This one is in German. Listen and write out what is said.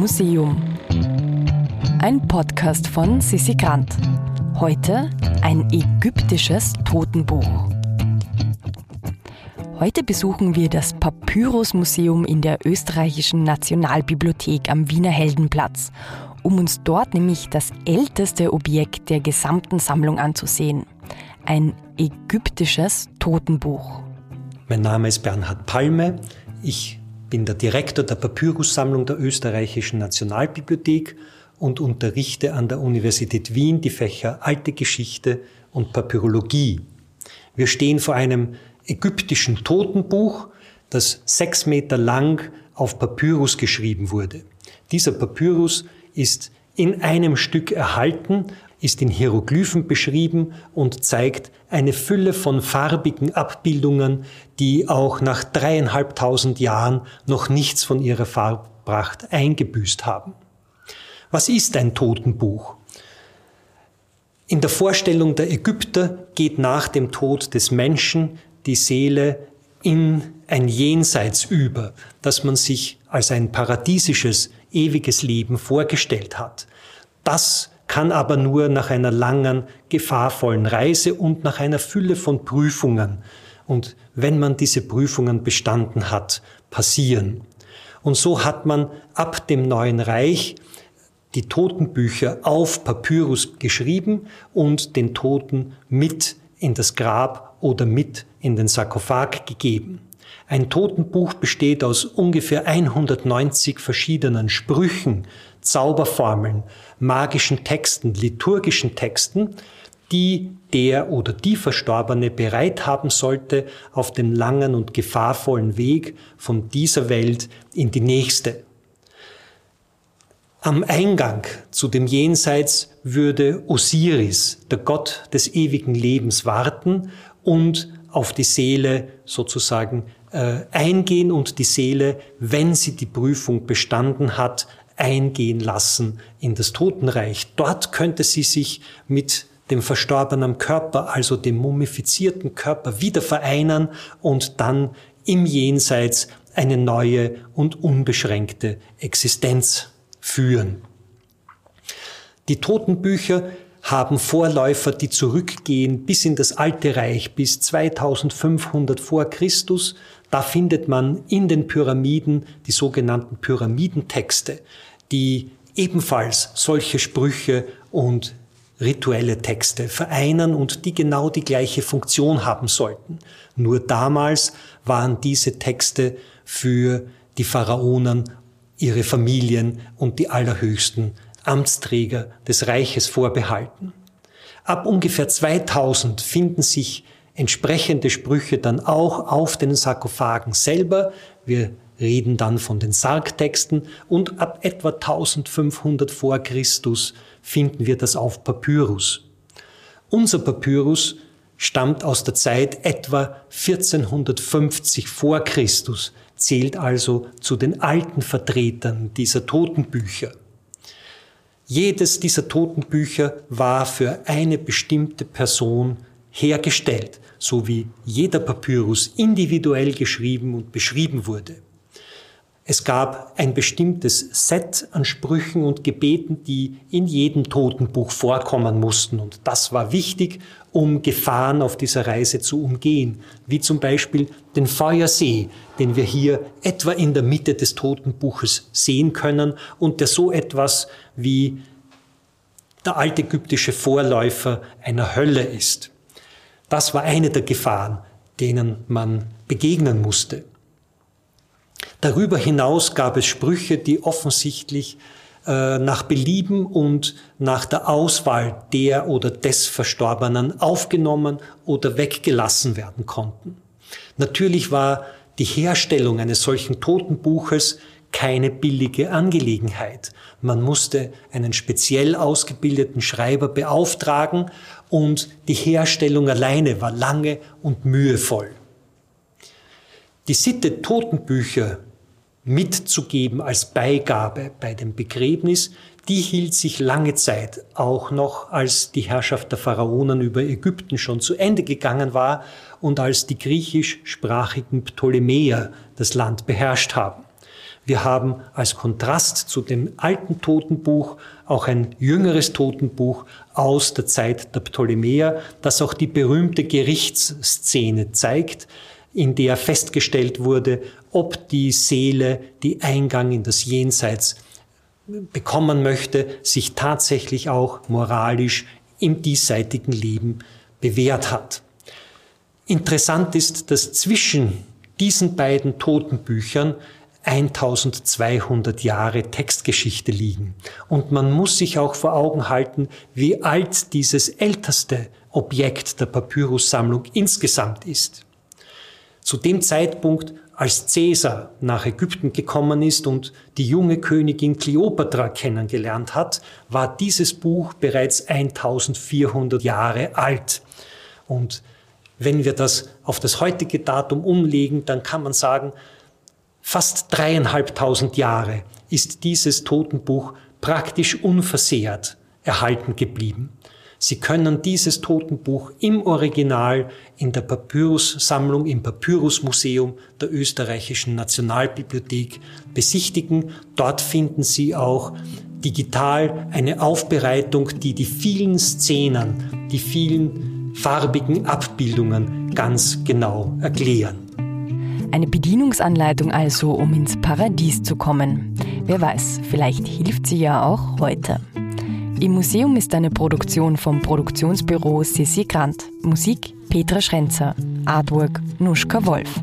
Museum. Ein Podcast von Sissi Grant. Heute ein ägyptisches Totenbuch. Heute besuchen wir das Papyrus-Museum in der österreichischen Nationalbibliothek am Wiener Heldenplatz, um uns dort nämlich das älteste Objekt der gesamten Sammlung anzusehen. Ein ägyptisches Totenbuch. Mein Name ist Bernhard Palme. Ich bin der Direktor der Papyrussammlung der österreichischen Nationalbibliothek und unterrichte an der Universität Wien die Fächer Alte Geschichte und Papyrologie. Wir stehen vor einem ägyptischen Totenbuch, das sechs Meter lang auf Papyrus geschrieben wurde. Dieser Papyrus ist in einem Stück erhalten ist in Hieroglyphen beschrieben und zeigt eine Fülle von farbigen Abbildungen, die auch nach dreieinhalbtausend Jahren noch nichts von ihrer Farbpracht eingebüßt haben. Was ist ein Totenbuch? In der Vorstellung der Ägypter geht nach dem Tod des Menschen die Seele in ein Jenseits über, das man sich als ein paradiesisches, ewiges Leben vorgestellt hat. Das kann aber nur nach einer langen, gefahrvollen Reise und nach einer Fülle von Prüfungen und wenn man diese Prüfungen bestanden hat, passieren. Und so hat man ab dem Neuen Reich die Totenbücher auf Papyrus geschrieben und den Toten mit in das Grab oder mit in den Sarkophag gegeben. Ein Totenbuch besteht aus ungefähr 190 verschiedenen Sprüchen, Zauberformeln, magischen Texten, liturgischen Texten, die der oder die Verstorbene bereit haben sollte auf den langen und gefahrvollen Weg von dieser Welt in die nächste. Am Eingang zu dem Jenseits würde Osiris, der Gott des ewigen Lebens, warten und auf die Seele sozusagen äh, eingehen und die Seele, wenn sie die Prüfung bestanden hat, eingehen lassen in das Totenreich. Dort könnte sie sich mit dem verstorbenen Körper, also dem mumifizierten Körper, wieder vereinen und dann im Jenseits eine neue und unbeschränkte Existenz führen. Die Totenbücher haben Vorläufer, die zurückgehen bis in das Alte Reich, bis 2500 vor Christus. Da findet man in den Pyramiden die sogenannten Pyramidentexte, die ebenfalls solche Sprüche und rituelle Texte vereinen und die genau die gleiche Funktion haben sollten. Nur damals waren diese Texte für die Pharaonen, ihre Familien und die allerhöchsten Amtsträger des Reiches vorbehalten. Ab ungefähr 2000 finden sich entsprechende Sprüche dann auch auf den Sarkophagen selber. Wir reden dann von den Sargtexten und ab etwa 1500 vor Christus finden wir das auf Papyrus. Unser Papyrus stammt aus der Zeit etwa 1450 vor Christus, zählt also zu den alten Vertretern dieser Totenbücher. Jedes dieser Totenbücher war für eine bestimmte Person hergestellt, so wie jeder Papyrus individuell geschrieben und beschrieben wurde. Es gab ein bestimmtes Set an Sprüchen und Gebeten, die in jedem Totenbuch vorkommen mussten. Und das war wichtig, um Gefahren auf dieser Reise zu umgehen. Wie zum Beispiel den Feuersee, den wir hier etwa in der Mitte des Totenbuches sehen können und der so etwas wie der altägyptische Vorläufer einer Hölle ist. Das war eine der Gefahren, denen man begegnen musste. Darüber hinaus gab es Sprüche, die offensichtlich äh, nach Belieben und nach der Auswahl der oder des Verstorbenen aufgenommen oder weggelassen werden konnten. Natürlich war die Herstellung eines solchen Totenbuches keine billige Angelegenheit. Man musste einen speziell ausgebildeten Schreiber beauftragen und die Herstellung alleine war lange und mühevoll. Die Sitte, Totenbücher mitzugeben als Beigabe bei dem Begräbnis, die hielt sich lange Zeit, auch noch als die Herrschaft der Pharaonen über Ägypten schon zu Ende gegangen war und als die griechischsprachigen Ptolemäer das Land beherrscht haben. Wir haben als Kontrast zu dem alten Totenbuch auch ein jüngeres Totenbuch aus der Zeit der Ptolemäer, das auch die berühmte Gerichtsszene zeigt, in der festgestellt wurde, ob die Seele, die Eingang in das Jenseits bekommen möchte, sich tatsächlich auch moralisch im diesseitigen Leben bewährt hat. Interessant ist, dass zwischen diesen beiden Totenbüchern 1200 Jahre Textgeschichte liegen. Und man muss sich auch vor Augen halten, wie alt dieses älteste Objekt der Papyrussammlung insgesamt ist. Zu dem Zeitpunkt, als Caesar nach Ägypten gekommen ist und die junge Königin Kleopatra kennengelernt hat, war dieses Buch bereits 1400 Jahre alt. Und wenn wir das auf das heutige Datum umlegen, dann kann man sagen, fast dreieinhalbtausend Jahre ist dieses Totenbuch praktisch unversehrt erhalten geblieben. Sie können dieses Totenbuch im Original in der Papyrussammlung im Papyrusmuseum der österreichischen Nationalbibliothek besichtigen. Dort finden Sie auch digital eine Aufbereitung, die die vielen Szenen, die vielen farbigen Abbildungen ganz genau erklären. Eine Bedienungsanleitung also, um ins Paradies zu kommen. Wer weiß, vielleicht hilft sie ja auch heute. Im Museum ist eine Produktion vom Produktionsbüro Sissi Grant. Musik Petra Schrenzer. Artwork Nuschka Wolf.